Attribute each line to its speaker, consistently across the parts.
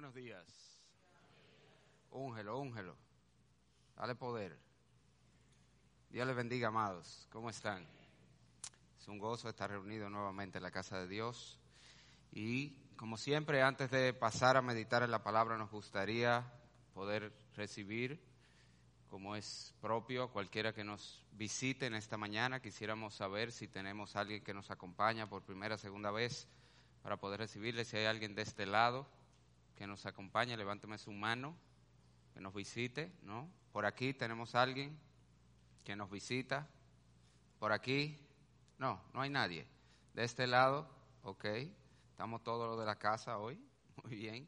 Speaker 1: buenos días. Úngelo, úngelo. Dale poder. Dios les bendiga, amados. ¿Cómo están? Es un gozo estar reunidos nuevamente en la casa de Dios. Y como siempre, antes de pasar a meditar en la palabra, nos gustaría poder recibir, como es propio, a cualquiera que nos visite en esta mañana. Quisiéramos saber si tenemos alguien que nos acompaña por primera, segunda vez para poder recibirle. Si hay alguien de este lado que nos acompañe, levánteme su mano, que nos visite, ¿no? Por aquí tenemos alguien que nos visita. Por aquí, no, no hay nadie. De este lado, ok, estamos todos los de la casa hoy, muy bien.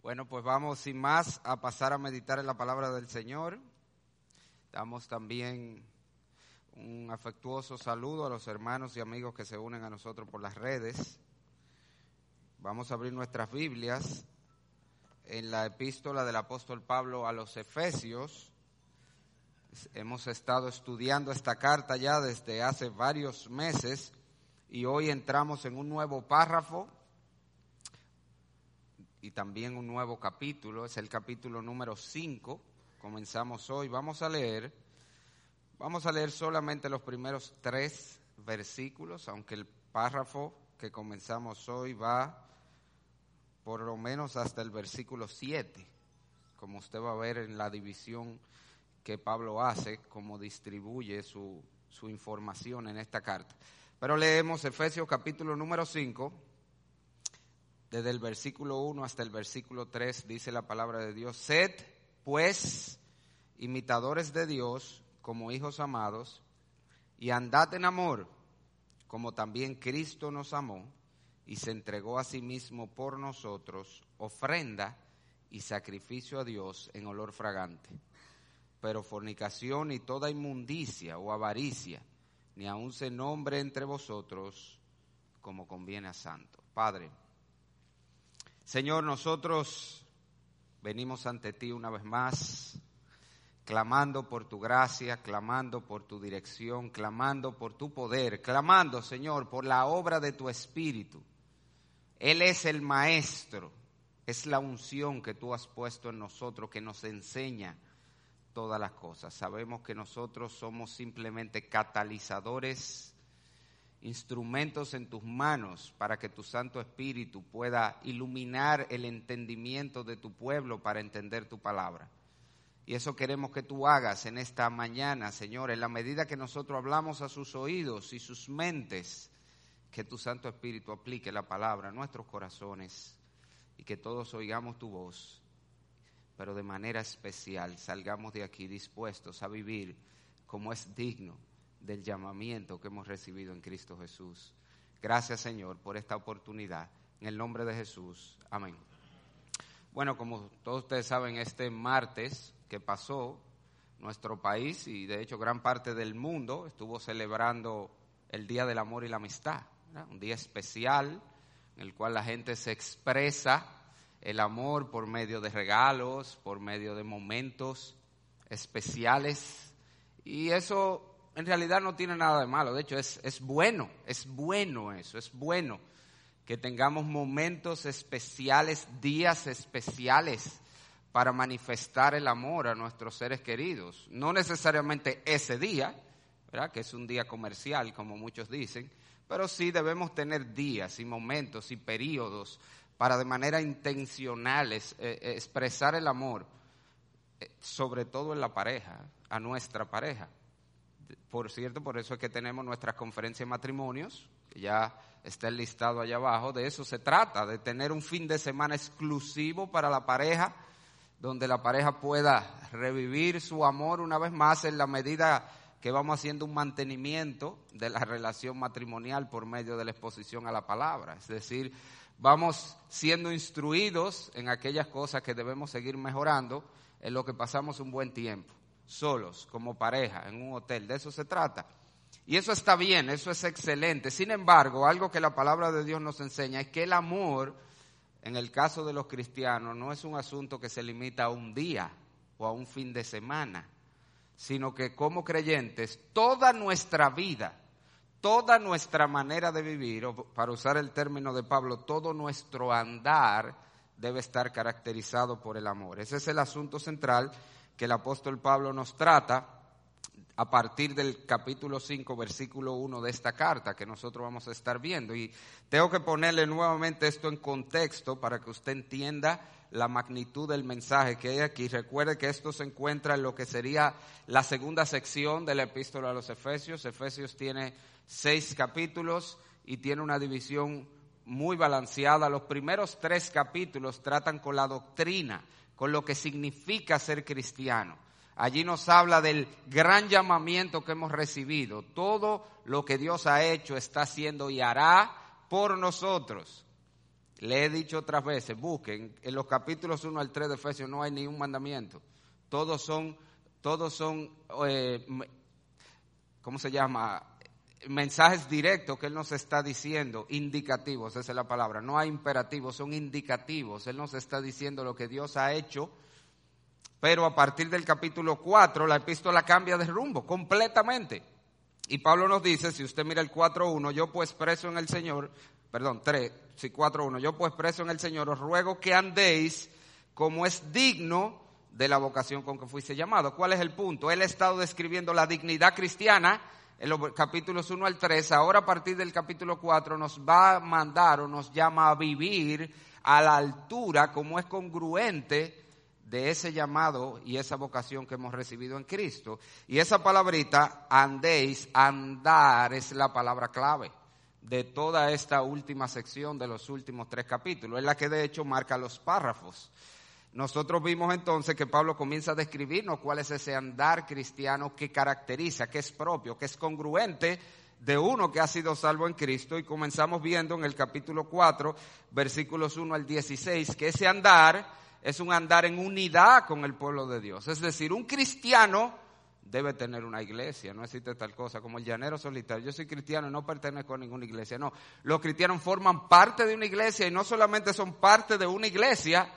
Speaker 1: Bueno, pues vamos sin más a pasar a meditar en la palabra del Señor. Damos también un afectuoso saludo a los hermanos y amigos que se unen a nosotros por las redes. Vamos a abrir nuestras Biblias en la epístola del apóstol Pablo a los Efesios. Hemos estado estudiando esta carta ya desde hace varios meses y hoy entramos en un nuevo párrafo y también un nuevo capítulo, es el capítulo número 5. Comenzamos hoy, vamos a leer, vamos a leer solamente los primeros tres versículos, aunque el párrafo que comenzamos hoy va por lo menos hasta el versículo 7, como usted va a ver en la división que Pablo hace, cómo distribuye su, su información en esta carta. Pero leemos Efesios capítulo número 5, desde el versículo 1 hasta el versículo 3, dice la palabra de Dios, sed pues imitadores de Dios como hijos amados, y andad en amor, como también Cristo nos amó y se entregó a sí mismo por nosotros, ofrenda y sacrificio a Dios en olor fragante. Pero fornicación y toda inmundicia o avaricia, ni aun se nombre entre vosotros como conviene a santo. Padre, Señor, nosotros venimos ante ti una vez más, clamando por tu gracia, clamando por tu dirección, clamando por tu poder, clamando, Señor, por la obra de tu Espíritu él es el maestro, es la unción que tú has puesto en nosotros que nos enseña todas las cosas. Sabemos que nosotros somos simplemente catalizadores, instrumentos en tus manos para que tu Santo Espíritu pueda iluminar el entendimiento de tu pueblo para entender tu palabra. Y eso queremos que tú hagas en esta mañana, Señor, en la medida que nosotros hablamos a sus oídos y sus mentes que tu Santo Espíritu aplique la palabra a nuestros corazones y que todos oigamos tu voz, pero de manera especial salgamos de aquí dispuestos a vivir como es digno del llamamiento que hemos recibido en Cristo Jesús. Gracias Señor por esta oportunidad. En el nombre de Jesús. Amén. Bueno, como todos ustedes saben, este martes que pasó, nuestro país y de hecho gran parte del mundo estuvo celebrando el Día del Amor y la Amistad un día especial en el cual la gente se expresa el amor por medio de regalos, por medio de momentos especiales. Y eso en realidad no tiene nada de malo, de hecho es, es bueno, es bueno eso, es bueno que tengamos momentos especiales, días especiales para manifestar el amor a nuestros seres queridos. No necesariamente ese día, ¿verdad? que es un día comercial, como muchos dicen, pero sí debemos tener días y momentos y periodos para de manera intencional eh, eh, expresar el amor, eh, sobre todo en la pareja, a nuestra pareja. Por cierto, por eso es que tenemos nuestras conferencias de matrimonios, que ya está el listado allá abajo, de eso se trata, de tener un fin de semana exclusivo para la pareja, donde la pareja pueda revivir su amor una vez más en la medida que vamos haciendo un mantenimiento de la relación matrimonial por medio de la exposición a la palabra. Es decir, vamos siendo instruidos en aquellas cosas que debemos seguir mejorando en lo que pasamos un buen tiempo, solos, como pareja, en un hotel. De eso se trata. Y eso está bien, eso es excelente. Sin embargo, algo que la palabra de Dios nos enseña es que el amor, en el caso de los cristianos, no es un asunto que se limita a un día o a un fin de semana sino que como creyentes toda nuestra vida, toda nuestra manera de vivir, o para usar el término de Pablo, todo nuestro andar debe estar caracterizado por el amor. Ese es el asunto central que el apóstol Pablo nos trata a partir del capítulo 5, versículo 1 de esta carta que nosotros vamos a estar viendo. Y tengo que ponerle nuevamente esto en contexto para que usted entienda la magnitud del mensaje que hay aquí. Recuerde que esto se encuentra en lo que sería la segunda sección de la epístola a los Efesios. Efesios tiene seis capítulos y tiene una división muy balanceada. Los primeros tres capítulos tratan con la doctrina, con lo que significa ser cristiano. Allí nos habla del gran llamamiento que hemos recibido. Todo lo que Dios ha hecho, está haciendo y hará por nosotros. Le he dicho otras veces, busquen, en los capítulos 1 al 3 de Efesios no hay ni un mandamiento. Todos son, todos son, eh, ¿cómo se llama? Mensajes directos que Él nos está diciendo, indicativos, esa es la palabra. No hay imperativos, son indicativos. Él nos está diciendo lo que Dios ha hecho pero a partir del capítulo 4 la epístola cambia de rumbo completamente. Y Pablo nos dice, si usted mira el 4.1, yo pues preso en el Señor, perdón, 3, sí, 4.1, yo pues preso en el Señor, os ruego que andéis como es digno de la vocación con que fuiste llamado. ¿Cuál es el punto? Él ha estado describiendo la dignidad cristiana en los capítulos 1 al 3, ahora a partir del capítulo 4 nos va a mandar o nos llama a vivir a la altura como es congruente de ese llamado y esa vocación que hemos recibido en Cristo. Y esa palabrita, andéis, andar, es la palabra clave de toda esta última sección de los últimos tres capítulos. Es la que de hecho marca los párrafos. Nosotros vimos entonces que Pablo comienza a describirnos cuál es ese andar cristiano que caracteriza, que es propio, que es congruente de uno que ha sido salvo en Cristo. Y comenzamos viendo en el capítulo 4, versículos 1 al 16, que ese andar es un andar en unidad con el pueblo de Dios. Es decir, un cristiano debe tener una iglesia, no existe tal cosa como el llanero solitario. Yo soy cristiano y no pertenezco a ninguna iglesia. No, los cristianos forman parte de una iglesia y no solamente son parte de una iglesia,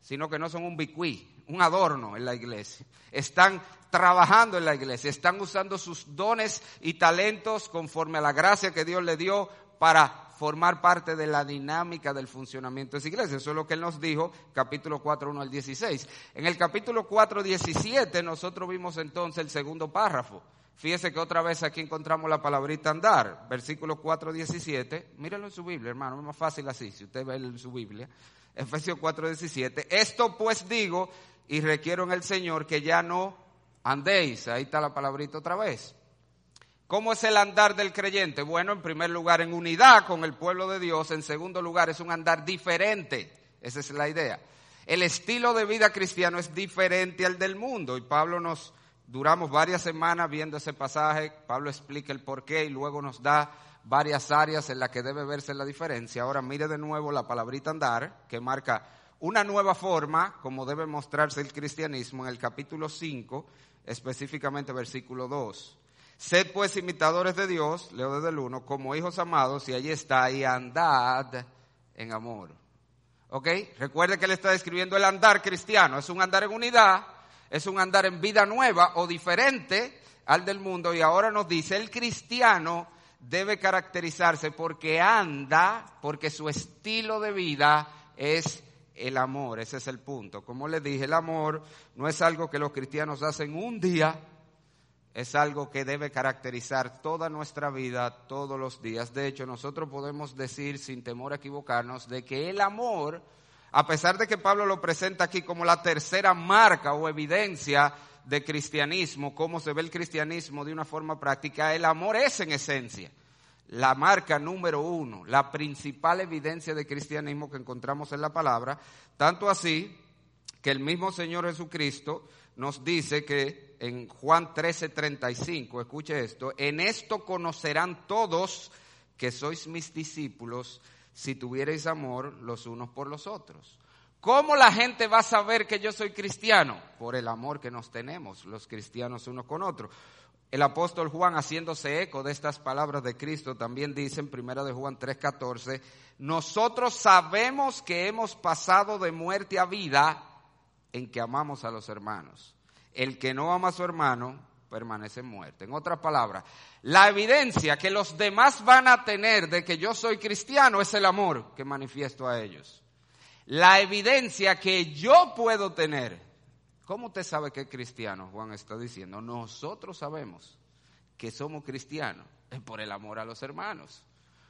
Speaker 1: sino que no son un bicuí, un adorno en la iglesia. Están trabajando en la iglesia, están usando sus dones y talentos conforme a la gracia que Dios le dio para formar parte de la dinámica del funcionamiento de esa iglesia. Eso es lo que él nos dijo, capítulo 4, 1 al 16. En el capítulo 4, 17, nosotros vimos entonces el segundo párrafo. Fíjese que otra vez aquí encontramos la palabrita andar, versículo 4, 17. Mírenlo en su Biblia, hermano, es más fácil así, si usted ve en su Biblia. Efesios 4, 17. Esto pues digo y requiero en el Señor que ya no andéis. Ahí está la palabrita otra vez ¿Cómo es el andar del creyente? Bueno, en primer lugar, en unidad con el pueblo de Dios. En segundo lugar, es un andar diferente. Esa es la idea. El estilo de vida cristiano es diferente al del mundo. Y Pablo nos duramos varias semanas viendo ese pasaje. Pablo explica el porqué y luego nos da varias áreas en las que debe verse la diferencia. Ahora mire de nuevo la palabrita andar, que marca una nueva forma como debe mostrarse el cristianismo en el capítulo 5, específicamente versículo 2. Sed pues imitadores de Dios, leo desde el 1, como hijos amados, y allí está, y andad en amor. ¿Ok? Recuerde que él está describiendo el andar cristiano. Es un andar en unidad, es un andar en vida nueva o diferente al del mundo. Y ahora nos dice, el cristiano debe caracterizarse porque anda, porque su estilo de vida es el amor. Ese es el punto. Como le dije, el amor no es algo que los cristianos hacen un día es algo que debe caracterizar toda nuestra vida, todos los días. De hecho, nosotros podemos decir, sin temor a equivocarnos, de que el amor, a pesar de que Pablo lo presenta aquí como la tercera marca o evidencia de cristianismo, cómo se ve el cristianismo de una forma práctica, el amor es en esencia la marca número uno, la principal evidencia de cristianismo que encontramos en la palabra, tanto así que el mismo Señor Jesucristo nos dice que en Juan 13:35, escuche esto, en esto conocerán todos que sois mis discípulos si tuvierais amor los unos por los otros. ¿Cómo la gente va a saber que yo soy cristiano? Por el amor que nos tenemos los cristianos unos con otros. El apóstol Juan, haciéndose eco de estas palabras de Cristo, también dice en 1 de Juan 3:14, nosotros sabemos que hemos pasado de muerte a vida en que amamos a los hermanos el que no ama a su hermano permanece en muerte. En otras palabras, la evidencia que los demás van a tener de que yo soy cristiano es el amor que manifiesto a ellos. la evidencia que yo puedo tener. ¿Cómo usted sabe que es cristiano? Juan está diciendo, nosotros sabemos que somos cristianos, es por el amor a los hermanos.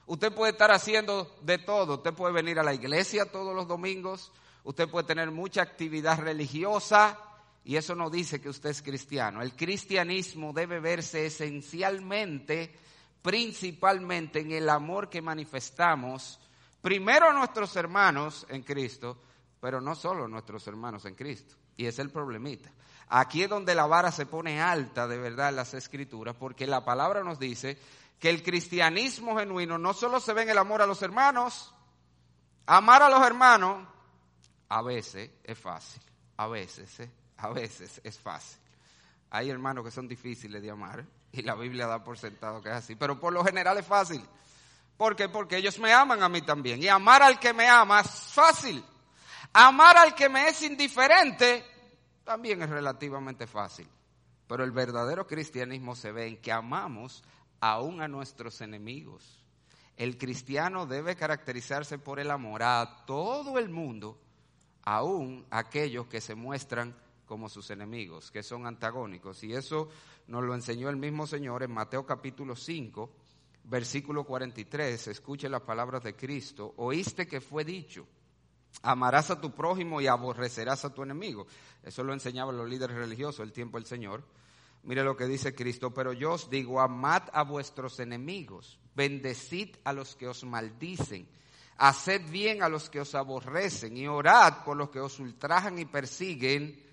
Speaker 1: Usted puede estar haciendo de todo, usted puede venir a la iglesia todos los domingos, usted puede tener mucha actividad religiosa y eso no dice que usted es cristiano. El cristianismo debe verse esencialmente, principalmente en el amor que manifestamos primero a nuestros hermanos en Cristo, pero no solo a nuestros hermanos en Cristo. Y es el problemita. Aquí es donde la vara se pone alta de verdad en las escrituras, porque la palabra nos dice que el cristianismo genuino no solo se ve en el amor a los hermanos, amar a los hermanos a veces es fácil, a veces, ¿eh? a veces es fácil. Hay hermanos que son difíciles de amar y la Biblia da por sentado que es así, pero por lo general es fácil. ¿Por qué? Porque ellos me aman a mí también. Y amar al que me ama es fácil. Amar al que me es indiferente también es relativamente fácil. Pero el verdadero cristianismo se ve en que amamos aún a nuestros enemigos. El cristiano debe caracterizarse por el amor a todo el mundo, aún aquellos que se muestran como sus enemigos, que son antagónicos. Y eso nos lo enseñó el mismo Señor en Mateo capítulo 5, versículo 43. Escuche las palabras de Cristo. Oíste que fue dicho, amarás a tu prójimo y aborrecerás a tu enemigo. Eso lo enseñaban los líderes religiosos el tiempo del Señor. Mire lo que dice Cristo, pero yo os digo, amad a vuestros enemigos, bendecid a los que os maldicen, haced bien a los que os aborrecen y orad por los que os ultrajan y persiguen.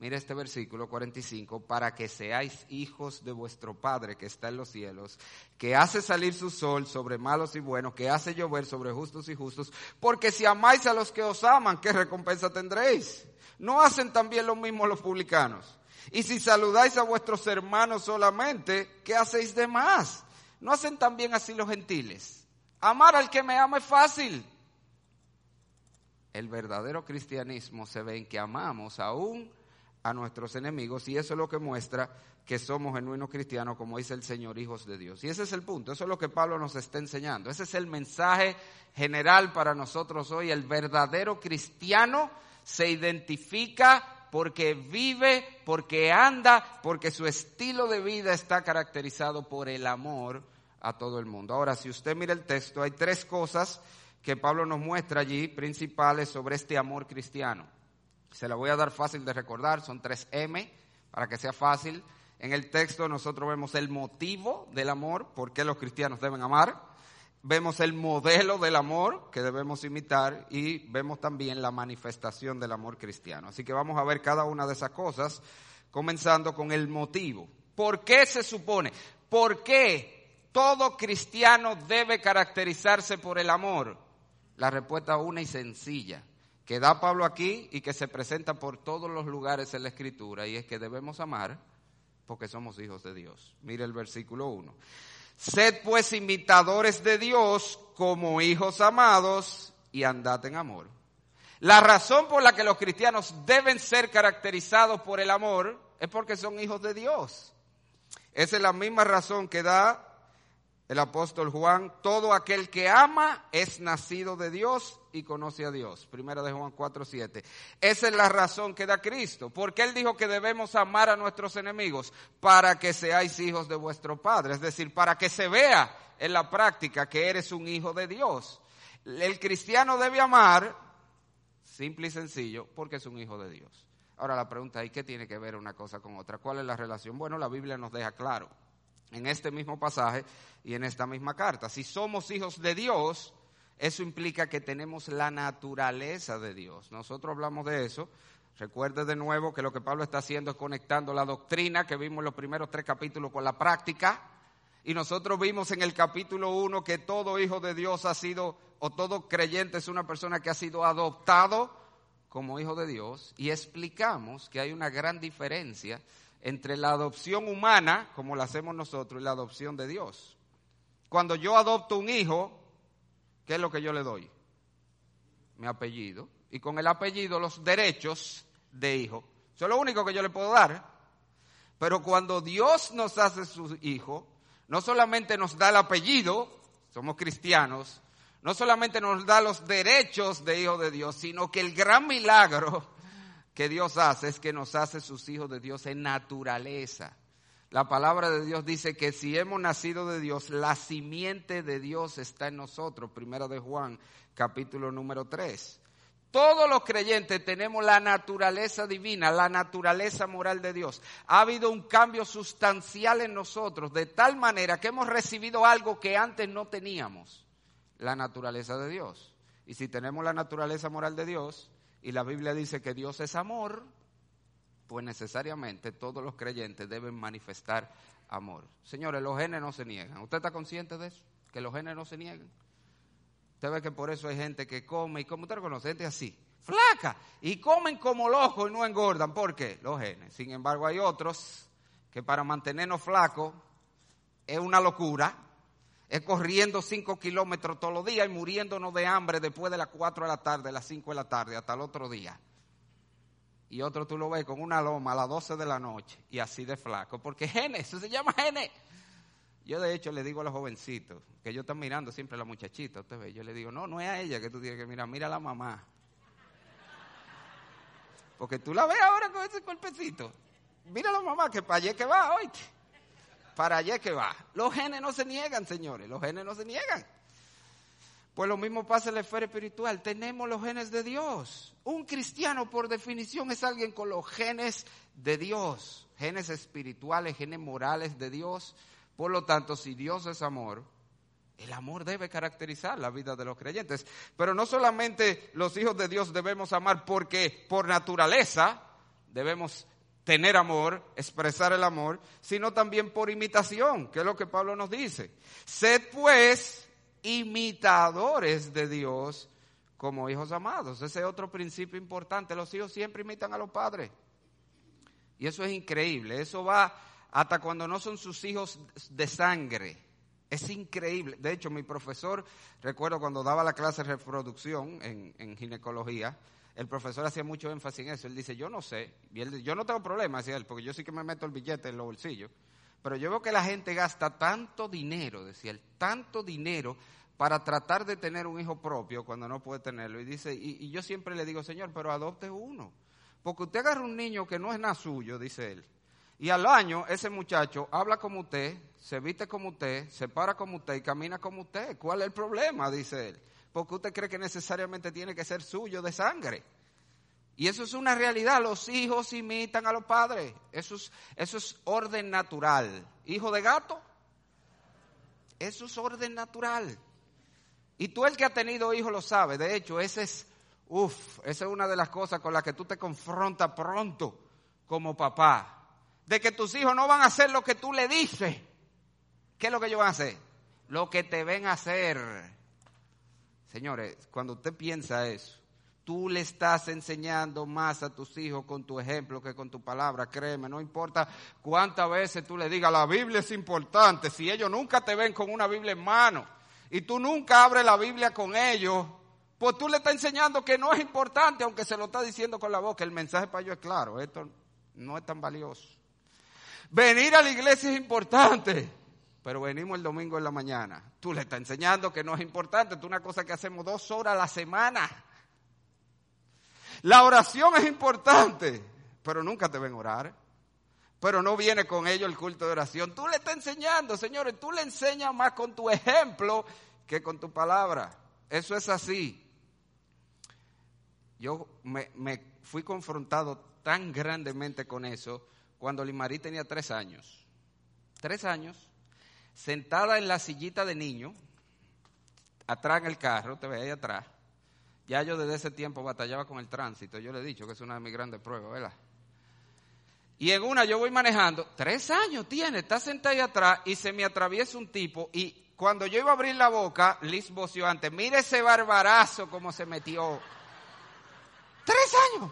Speaker 1: Mire este versículo 45, para que seáis hijos de vuestro Padre que está en los cielos, que hace salir su sol sobre malos y buenos, que hace llover sobre justos y justos, porque si amáis a los que os aman, ¿qué recompensa tendréis? ¿No hacen también lo mismo los publicanos? Y si saludáis a vuestros hermanos solamente, ¿qué hacéis de más? ¿No hacen también así los gentiles? Amar al que me ama es fácil. El verdadero cristianismo se ve en que amamos aún a nuestros enemigos y eso es lo que muestra que somos genuinos cristianos, como dice el Señor, hijos de Dios. Y ese es el punto, eso es lo que Pablo nos está enseñando. Ese es el mensaje general para nosotros hoy. El verdadero cristiano se identifica porque vive, porque anda, porque su estilo de vida está caracterizado por el amor a todo el mundo. Ahora, si usted mira el texto, hay tres cosas que Pablo nos muestra allí, principales sobre este amor cristiano. Se la voy a dar fácil de recordar, son tres M, para que sea fácil. En el texto nosotros vemos el motivo del amor, por qué los cristianos deben amar vemos el modelo del amor que debemos imitar y vemos también la manifestación del amor cristiano. Así que vamos a ver cada una de esas cosas, comenzando con el motivo. ¿Por qué se supone? ¿Por qué todo cristiano debe caracterizarse por el amor? La respuesta una y sencilla, que da Pablo aquí y que se presenta por todos los lugares en la Escritura, y es que debemos amar porque somos hijos de Dios. Mire el versículo 1. Sed pues imitadores de Dios como hijos amados y andad en amor. La razón por la que los cristianos deben ser caracterizados por el amor es porque son hijos de Dios. Esa es la misma razón que da el apóstol Juan, todo aquel que ama es nacido de Dios y conoce a Dios. Primera de Juan 4, 7. Esa es la razón que da Cristo. Porque Él dijo que debemos amar a nuestros enemigos para que seáis hijos de vuestro Padre. Es decir, para que se vea en la práctica que eres un hijo de Dios. El cristiano debe amar, simple y sencillo, porque es un hijo de Dios. Ahora la pregunta es, ¿qué tiene que ver una cosa con otra? ¿Cuál es la relación? Bueno, la Biblia nos deja claro en este mismo pasaje y en esta misma carta. Si somos hijos de Dios, eso implica que tenemos la naturaleza de Dios. Nosotros hablamos de eso. Recuerde de nuevo que lo que Pablo está haciendo es conectando la doctrina que vimos en los primeros tres capítulos con la práctica. Y nosotros vimos en el capítulo 1 que todo hijo de Dios ha sido, o todo creyente es una persona que ha sido adoptado como hijo de Dios. Y explicamos que hay una gran diferencia entre la adopción humana, como la hacemos nosotros, y la adopción de Dios. Cuando yo adopto un hijo, ¿qué es lo que yo le doy? Mi apellido. Y con el apellido los derechos de hijo. Eso es lo único que yo le puedo dar. Pero cuando Dios nos hace su hijo, no solamente nos da el apellido, somos cristianos, no solamente nos da los derechos de hijo de Dios, sino que el gran milagro que Dios hace es que nos hace sus hijos de Dios en naturaleza. La palabra de Dios dice que si hemos nacido de Dios, la simiente de Dios está en nosotros. Primera de Juan, capítulo número 3. Todos los creyentes tenemos la naturaleza divina, la naturaleza moral de Dios. Ha habido un cambio sustancial en nosotros, de tal manera que hemos recibido algo que antes no teníamos, la naturaleza de Dios. Y si tenemos la naturaleza moral de Dios, y la Biblia dice que Dios es amor, pues necesariamente todos los creyentes deben manifestar amor. Señores, los genes no se niegan. ¿Usted está consciente de eso? Que los genes no se niegan. Usted ve que por eso hay gente que come y como usted reconoce, gente así, flaca, y comen como locos y no engordan. ¿Por qué? Los genes. Sin embargo, hay otros que para mantenernos flacos es una locura. Es corriendo cinco kilómetros todos los días y muriéndonos de hambre después de las cuatro de la tarde, las cinco de la tarde, hasta el otro día y otro tú lo ves con una loma a las 12 de la noche y así de flaco, porque genes, eso se llama genes. Yo de hecho le digo a los jovencitos, que yo están mirando siempre a la muchachita, usted ve, yo le digo, no, no es a ella que tú tienes que mirar, mira a la mamá. Porque tú la ves ahora con ese cuerpecito. Mira a la mamá que para allá que va, oíste. Para allá que va. Los genes no se niegan, señores, los genes no se niegan. Pues lo mismo pasa en la esfera espiritual. Tenemos los genes de Dios. Un cristiano, por definición, es alguien con los genes de Dios. Genes espirituales, genes morales de Dios. Por lo tanto, si Dios es amor, el amor debe caracterizar la vida de los creyentes. Pero no solamente los hijos de Dios debemos amar porque por naturaleza debemos tener amor, expresar el amor, sino también por imitación, que es lo que Pablo nos dice. Sed pues imitadores de Dios como hijos amados. Ese es otro principio importante. Los hijos siempre imitan a los padres. Y eso es increíble. Eso va hasta cuando no son sus hijos de sangre. Es increíble. De hecho, mi profesor, recuerdo cuando daba la clase de reproducción en, ginecología, el profesor hacía mucho énfasis en eso. Él dice, yo no sé, yo no tengo problema, decía él, porque yo sí que me meto el billete en los bolsillos. Pero yo veo que la gente gasta tanto dinero, decía él, tanto dinero para tratar de tener un hijo propio cuando no puede tenerlo. Y dice, y, yo siempre le digo, Señor, pero adopte uno. Porque usted agarra un niño que no es nada suyo, dice él. Y al año ese muchacho habla como usted, se viste como usted, se para como usted y camina como usted. ¿Cuál es el problema? Dice él. Porque usted cree que necesariamente tiene que ser suyo de sangre. Y eso es una realidad. Los hijos imitan a los padres. Eso es, eso es orden natural. Hijo de gato. Eso es orden natural. Y tú el que ha tenido hijos lo sabe. De hecho, ese es, uff, esa es una de las cosas con las que tú te confrontas pronto como papá. De que tus hijos no van a hacer lo que tú le dices. ¿Qué es lo que ellos van a hacer? Lo que te ven hacer. Señores, cuando usted piensa eso, tú le estás enseñando más a tus hijos con tu ejemplo que con tu palabra, créeme, no importa cuántas veces tú le digas, la Biblia es importante, si ellos nunca te ven con una Biblia en mano, y tú nunca abres la Biblia con ellos, pues tú le estás enseñando que no es importante, aunque se lo está diciendo con la boca. El mensaje para ellos es claro, esto no es tan valioso. Venir a la iglesia es importante, pero venimos el domingo en la mañana. Tú le estás enseñando que no es importante, es una cosa que hacemos dos horas a la semana. La oración es importante, pero nunca te ven orar pero no viene con ello el culto de oración. Tú le estás enseñando, señores, tú le enseñas más con tu ejemplo que con tu palabra. Eso es así. Yo me, fui confrontado tan grandemente con eso cuando Limarí tenía tres años. Tres años, sentada en la sillita de niño, atrás en el carro, te veía ahí atrás. Ya yo desde ese tiempo batallaba con el tránsito. Yo le he dicho que es una de mis grandes pruebas, ¿verdad? Y en una yo voy manejando, tres años tiene, está sentada ahí atrás y se me atraviesa un tipo y cuando yo iba a abrir la boca, Liz voció antes, mire ese barbarazo como se metió. Tres años.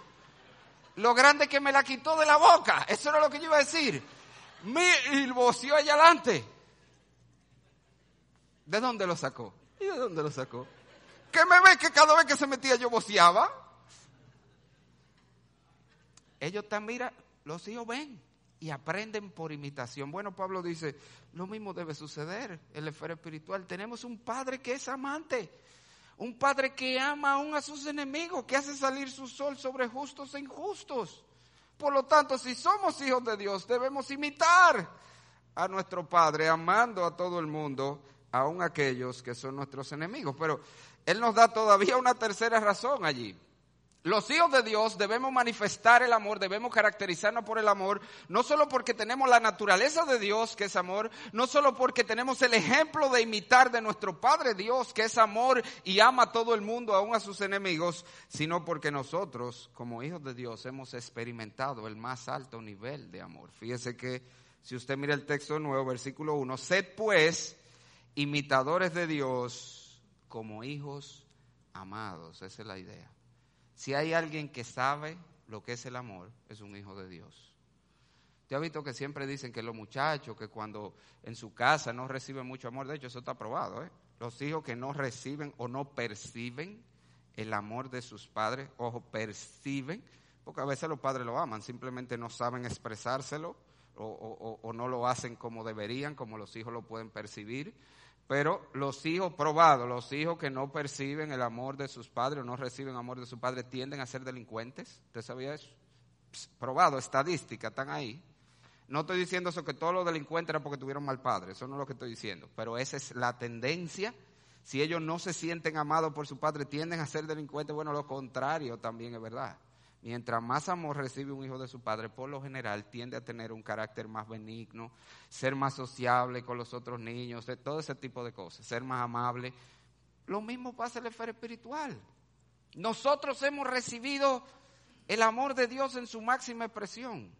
Speaker 1: Lo grande que me la quitó de la boca, eso era lo que yo iba a decir. y voció allá adelante. ¿De dónde lo sacó? ¿Y de dónde lo sacó? ¿Qué me ve que cada vez que se metía yo voceaba? Ellos están, mira, los hijos ven. y aprenden por imitación. Bueno, Pablo dice, lo mismo debe suceder en la esfera espiritual. Tenemos un Padre que es amante, un Padre que ama aún a sus enemigos, que hace salir su sol sobre justos e injustos. Por lo tanto, si somos hijos de Dios, debemos imitar a nuestro Padre, amando a todo el mundo, aun aquellos que son nuestros enemigos. Pero Él nos da todavía una tercera razón allí. Los hijos de Dios debemos manifestar el amor, debemos caracterizarnos por el amor, no solo porque tenemos la naturaleza de Dios, que es amor, no solo porque tenemos el ejemplo de imitar de nuestro Padre Dios, que es amor y ama a todo el mundo, aún a sus enemigos, sino porque nosotros, como hijos de Dios, hemos experimentado el más alto nivel de amor. Fíjese que si usted mira el texto nuevo, versículo 1, sed pues imitadores de Dios como hijos amados, esa es la idea. Si hay alguien que sabe lo que es el amor, es un hijo de Dios. Te ha visto que siempre dicen que los muchachos que cuando en su casa no reciben mucho amor, de hecho eso está probado, ¿eh? Los hijos que no reciben o no perciben el amor de sus padres, ojo, perciben, porque a veces los padres lo aman, simplemente no saben expresárselo o, o no lo hacen como deberían, como los hijos lo pueden percibir. Pero los hijos probados, los hijos que no perciben el amor de sus padres o no reciben amor de sus padres, tienden a ser delincuentes. ¿Usted sabía eso? probado, estadística, están ahí. No estoy diciendo eso que todos los delincuentes eran porque tuvieron mal padre, eso no es lo que estoy diciendo. Pero esa es la tendencia. Si ellos no se sienten amados por su padre, tienden a ser delincuentes. Bueno, lo contrario también es verdad. Mientras más amor recibe un hijo de su padre, por lo general tiende a tener un carácter más benigno, ser más sociable con los otros niños, todo ese tipo de cosas, ser más amable. Lo mismo pasa en la esfera espiritual. Nosotros hemos recibido el amor de Dios en su máxima expresión.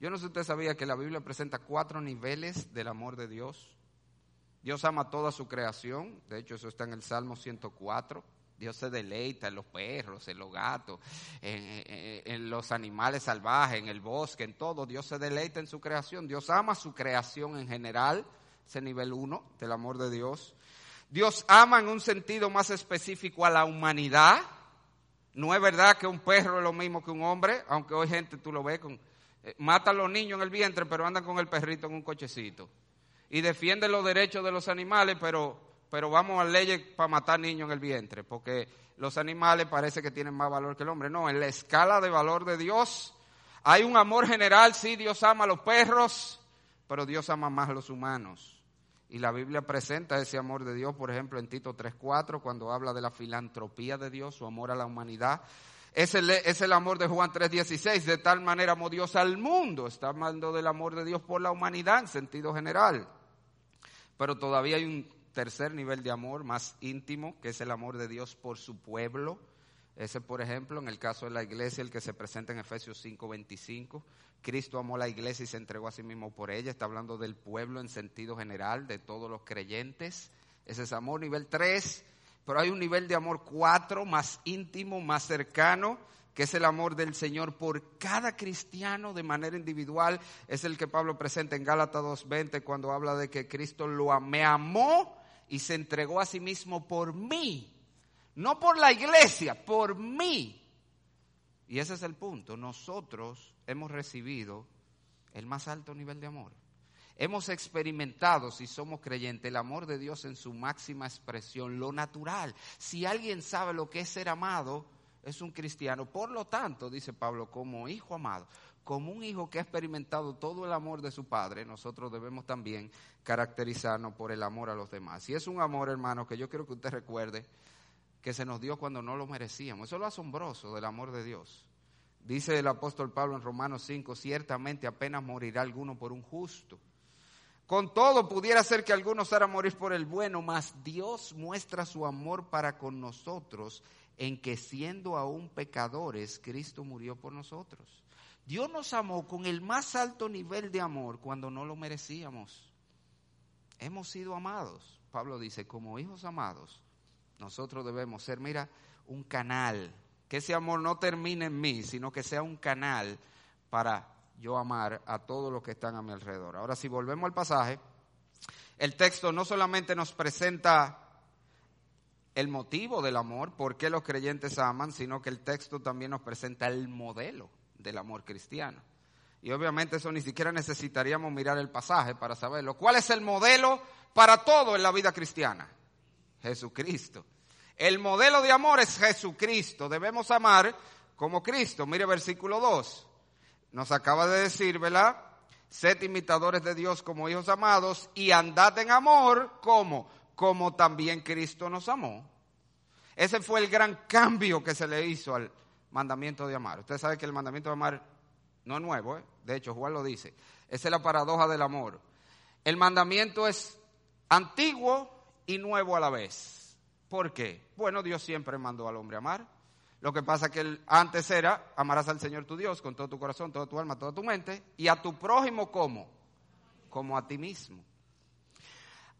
Speaker 1: Yo no sé si usted sabía que la Biblia presenta cuatro niveles del amor de Dios. Dios ama toda su creación, de hecho eso está en el Salmo 104. Dios se deleita en los perros, en los gatos, en, los animales salvajes, en el bosque, en todo. Dios se deleita en su creación. Dios ama su creación en general. Ese nivel uno del amor de Dios. Dios ama en un sentido más específico a la humanidad. No es verdad que un perro es lo mismo que un hombre, aunque hoy gente tú lo ves con... Eh, mata a los niños en el vientre, pero andan con el perrito en un cochecito. Y defiende los derechos de los animales, pero pero vamos a leyes para matar niños en el vientre, porque los animales parece que tienen más valor que el hombre. No, en la escala de valor de Dios hay un amor general, sí, Dios ama a los perros, pero Dios ama más a los humanos. Y la Biblia presenta ese amor de Dios, por ejemplo, en Tito 3.4, cuando habla de la filantropía de Dios, su amor a la humanidad. Es el, es el amor de Juan 3.16, de tal manera amó Dios al mundo. Está hablando del amor de Dios por la humanidad en sentido general. Pero todavía hay un tercer nivel de amor más íntimo, que es el amor de Dios por su pueblo. Ese, por ejemplo, en el caso de la iglesia, el que se presenta en Efesios 5:25, Cristo amó la iglesia y se entregó a sí mismo por ella. Está hablando del pueblo en sentido general, de todos los creyentes. Ese es amor nivel 3, pero hay un nivel de amor 4, más íntimo, más cercano, que es el amor del Señor por cada cristiano de manera individual. Es el que Pablo presenta en Gálatas 2:20 cuando habla de que Cristo lo me amó y se entregó a sí mismo por mí. No por la iglesia, por mí. Y ese es el punto. Nosotros hemos recibido el más alto nivel de amor. Hemos experimentado, si somos creyentes, el amor de Dios en su máxima expresión, lo natural. Si alguien sabe lo que es ser amado, es un cristiano. Por lo tanto, dice Pablo, como hijo amado, como un hijo que ha experimentado todo el amor de su padre, nosotros debemos también caracterizarnos por el amor a los demás. Y es un amor, hermano, que yo quiero que usted recuerde que se nos dio cuando no lo merecíamos. Eso es lo asombroso del amor de Dios. Dice el apóstol Pablo en Romanos 5, ciertamente apenas morirá alguno por un justo. Con todo, pudiera ser que algunos harán morir por el bueno, mas Dios muestra su amor para con nosotros en que siendo aún pecadores, Cristo murió por nosotros. Dios nos amó con el más alto nivel de amor cuando no lo merecíamos. Hemos sido amados. Pablo dice, como hijos amados, nosotros debemos ser, mira, un canal. Que ese amor no termine en mí, sino que sea un canal para yo amar a todos los que están a mi alrededor. Ahora, si volvemos al pasaje, el texto no solamente nos presenta el motivo del amor, por qué los creyentes aman, sino que el texto también nos presenta el modelo del amor cristiano. y obviamente eso ni siquiera necesitaríamos mirar el pasaje para saberlo. ¿Cuál es el modelo para todo en la vida cristiana? Jesucristo. El modelo de amor es Jesucristo. Debemos amar como Cristo. Mire versículo 2. Nos acaba de decir, ¿verdad? Sed imitadores de Dios como hijos amados y andad en amor como, como también Cristo nos amó. Ese fue el gran cambio que se le hizo al mandamiento de amar. Usted sabe que el mandamiento de amar no es nuevo, ¿eh? de hecho Juan lo dice. Esa es la paradoja del amor. El mandamiento es antiguo y nuevo a la vez. ¿Por qué? Bueno, Dios siempre mandó al hombre amar. Lo que pasa que antes era, amarás al Señor tu Dios con todo tu corazón, toda tu alma, toda tu mente, y a tu prójimo como, como a ti mismo.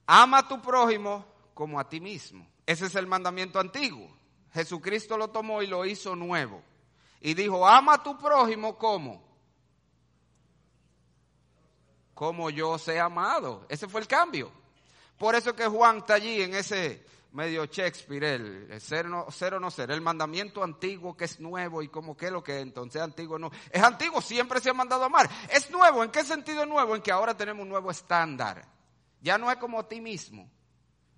Speaker 1: Ama a tu prójimo como a ti mismo. Ese es el mandamiento antiguo. Jesucristo lo tomó y lo hizo nuevo. Y dijo, ama a tu prójimo como, como yo sé amado. Ese fue el cambio. Por eso que Juan está allí en ese medio Shakespeare, el, ser, no, ser o no ser, el mandamiento antiguo que es nuevo y como que lo que entonces antiguo no. Es antiguo, siempre se ha mandado a amar. Es nuevo, ¿en qué sentido es nuevo? En que ahora tenemos un nuevo estándar. Ya no es como a ti mismo,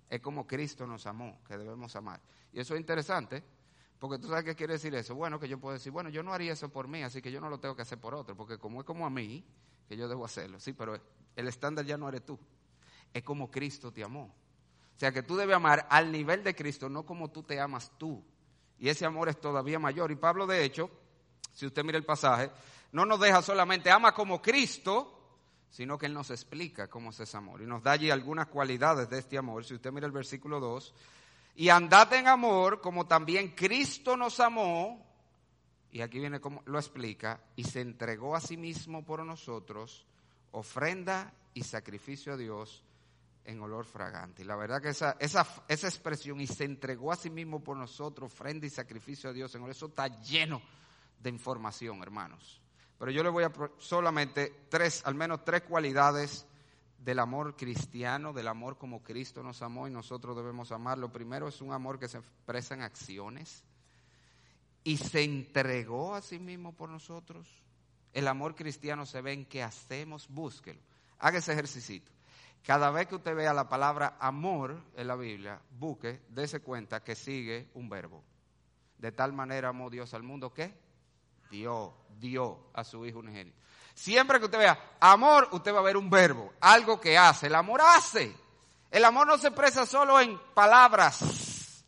Speaker 1: es como Cristo nos amó, que debemos amar. Y eso es interesante, porque tú sabes qué quiere decir eso. Bueno, que yo puedo decir, bueno, yo no haría eso por mí, así que yo no lo tengo que hacer por otro, porque como es como a mí, que yo debo hacerlo. Sí, pero el estándar ya no eres tú, es como Cristo te amó. O sea que tú debes amar al nivel de Cristo, no como tú te amas tú. Y ese amor es todavía mayor. Y Pablo, de hecho, si usted mira el pasaje, no nos deja solamente ama como Cristo, sino que Él nos explica cómo es ese amor. Y nos da allí algunas cualidades de este amor. Si usted mira el versículo 2, y andad en amor como también Cristo nos amó, y aquí viene como lo explica, y se entregó a sí mismo por nosotros, ofrenda y sacrificio a Dios en olor fragante. Y la verdad que esa, esa, esa expresión, y se entregó a sí mismo por nosotros, ofrenda y sacrificio a Dios, en olor, eso está lleno de información, hermanos. Pero yo le voy a solamente tres, al menos tres cualidades del amor cristiano, del amor como Cristo nos amó y nosotros debemos amar. Lo primero es un amor que se expresa en acciones y se entregó a sí mismo por nosotros. El amor cristiano se ve en que hacemos, búsquelo. Haga ese ejercicio. Cada vez que usted vea la palabra amor en la Biblia, busque, dése cuenta que sigue un verbo. De tal manera amó Dios al mundo que dio, dio a su Hijo unigénito. Siempre que usted vea amor, usted va a ver un verbo, algo que hace. El amor hace. El amor no se expresa solo en palabras.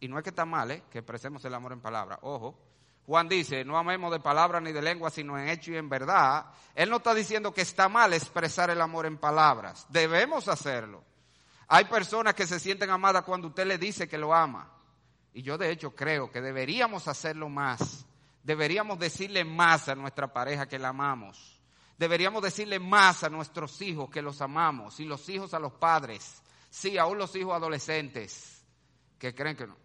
Speaker 1: Y no es que está mal, ¿eh? que expresemos el amor en palabras. Ojo, Juan dice, no amemos de palabra ni de lengua, sino en hecho y en verdad. Él no está diciendo que está mal expresar el amor en palabras. Debemos hacerlo. Hay personas que se sienten amadas cuando usted le dice que lo ama. Y yo de hecho creo que deberíamos hacerlo más. Deberíamos decirle más a nuestra pareja que la amamos. Deberíamos decirle más a nuestros hijos que los amamos. Y los hijos a los padres. Sí, aún los hijos adolescentes que creen que no.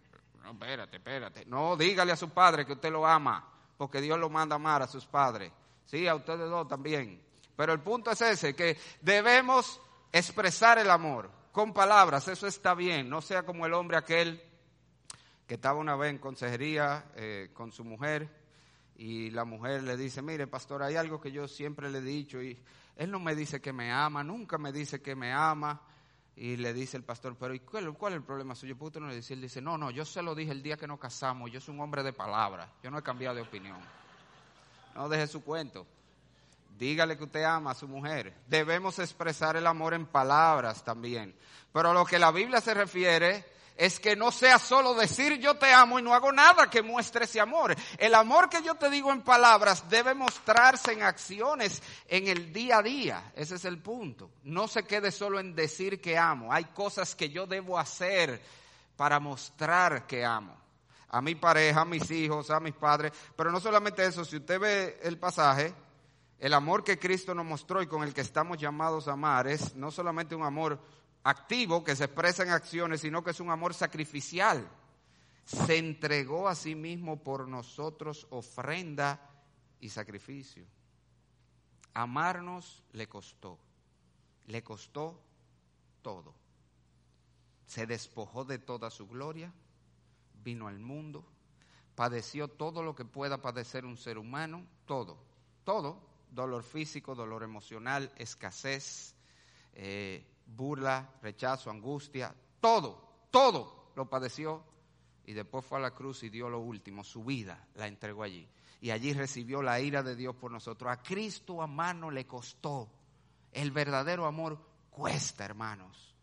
Speaker 1: No, espérate, espérate. No, dígale a su padre que usted lo ama, porque Dios lo manda a amar a sus padres. Sí, a ustedes dos también. Pero el punto es ese, que debemos expresar el amor con palabras, eso está bien, no sea como el hombre aquel que estaba una vez en consejería eh, con su mujer y la mujer le dice, mire pastor, hay algo que yo siempre le he dicho y él no me dice que me ama, nunca me dice que me ama, y le dice el pastor, pero ¿y cuál, es el problema suyo? ¿Puedo no le dice? Él dice, no, no, yo se lo dije el día que nos casamos, yo soy un hombre de palabra, yo no he cambiado de opinión. No deje su cuento. Dígale que usted ama a su mujer. Debemos expresar el amor en palabras también. Pero a lo que la Biblia se refiere es que no sea solo decir yo te amo y no hago nada que muestre ese amor. El amor que yo te digo en palabras debe mostrarse en acciones en el día a día. Ese es el punto. No se quede solo en decir que amo. Hay cosas que yo debo hacer para mostrar que amo. A mi pareja, a mis hijos, a mis padres. Pero no solamente eso, si usted ve el pasaje, el amor que Cristo nos mostró y con el que estamos llamados a amar es no solamente un amor activo que se expresa en acciones, sino que es un amor sacrificial. Se entregó a sí mismo por nosotros ofrenda y sacrificio. Amarnos le costó, le costó todo. Se despojó de toda su gloria, vino al mundo, padeció todo lo que pueda padecer un ser humano, todo, todo, dolor físico, dolor emocional, escasez, eh, burla, rechazo, angustia, todo, todo lo padeció y después fue a la cruz y dio lo último, su vida la entregó allí. Y allí recibió la ira de Dios por nosotros. A Cristo a mano le costó. El verdadero amor cuesta, hermanos.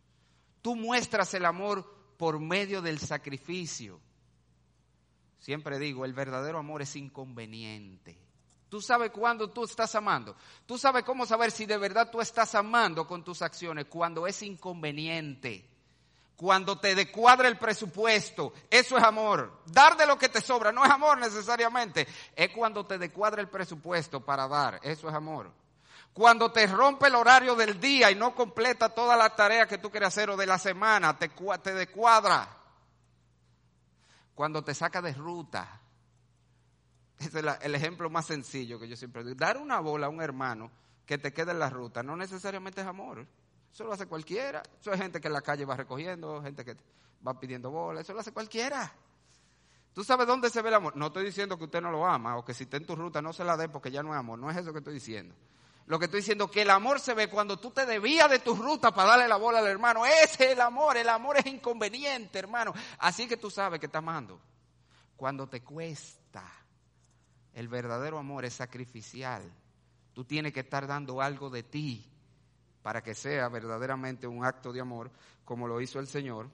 Speaker 1: Tú muestras el amor por medio del sacrificio. Siempre digo, el verdadero amor es inconveniente. Tú sabes cuándo tú estás amando. Tú sabes cómo saber si de verdad tú estás amando con tus acciones cuando es inconveniente. Cuando te decuadra el presupuesto, eso es amor. Dar de lo que te sobra no es amor necesariamente. Es cuando te decuadra el presupuesto para dar, eso es amor. Cuando te rompe el horario del día y no completa toda la tarea que tú quieres hacer o de la semana, te, te decuadra. Cuando te saca de ruta. Ese es el ejemplo más sencillo que yo siempre digo. Dar una bola a un hermano que te quede en la ruta no necesariamente es amor. Eso lo hace cualquiera. Eso es gente que en la calle va recogiendo, gente que va pidiendo bolas. Eso lo hace cualquiera. ¿Tú sabes dónde se ve el amor? No estoy diciendo que usted no lo ama o que si está en tu ruta no se la dé porque ya no es amor. No es eso que estoy diciendo. Lo que estoy diciendo es que el amor se ve cuando tú te debías de tu ruta para darle la bola al hermano. Ese es el amor. El amor es inconveniente, hermano. Así que tú sabes que está amando. Cuando te cuesta. El verdadero amor es sacrificial. Tú tienes que estar dando algo de ti para que sea verdaderamente un acto de amor como lo hizo el Señor.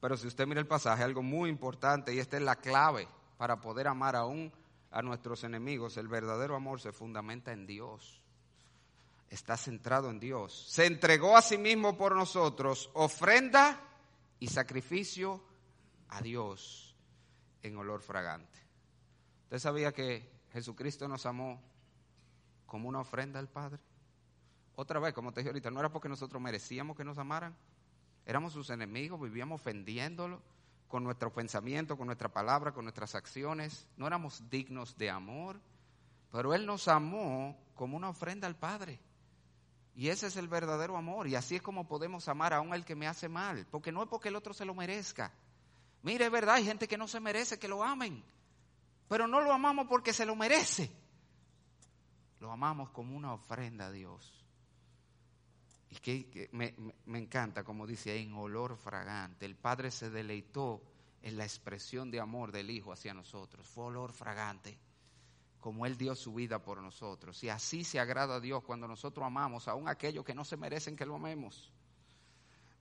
Speaker 1: Pero si usted mira el pasaje, algo muy importante y esta es la clave para poder amar aún a nuestros enemigos, el verdadero amor se fundamenta en Dios. Está centrado en Dios. Se entregó a sí mismo por nosotros, ofrenda y sacrificio a Dios en olor fragante. ¿Usted sabía que Jesucristo nos amó como una ofrenda al Padre? Otra vez, como te dije ahorita, no era porque nosotros merecíamos que nos amaran. Éramos sus enemigos, vivíamos ofendiéndolo con nuestro pensamiento, con nuestra palabra, con nuestras acciones. No éramos dignos de amor, pero Él nos amó como una ofrenda al Padre. Y ese es el verdadero amor. Y así es como podemos amar aún al que me hace mal. Porque no es porque el otro se lo merezca. Mire, es verdad, hay gente que no se merece que lo amen. Pero no lo amamos porque se lo merece. Lo amamos como una ofrenda a Dios. Y que, me, encanta, como dice, en olor fragante. El Padre se deleitó en la expresión de amor del Hijo hacia nosotros. Fue olor fragante, como Él dio su vida por nosotros. Y así se agrada a Dios cuando nosotros amamos aún aquellos que no se merecen que lo amemos.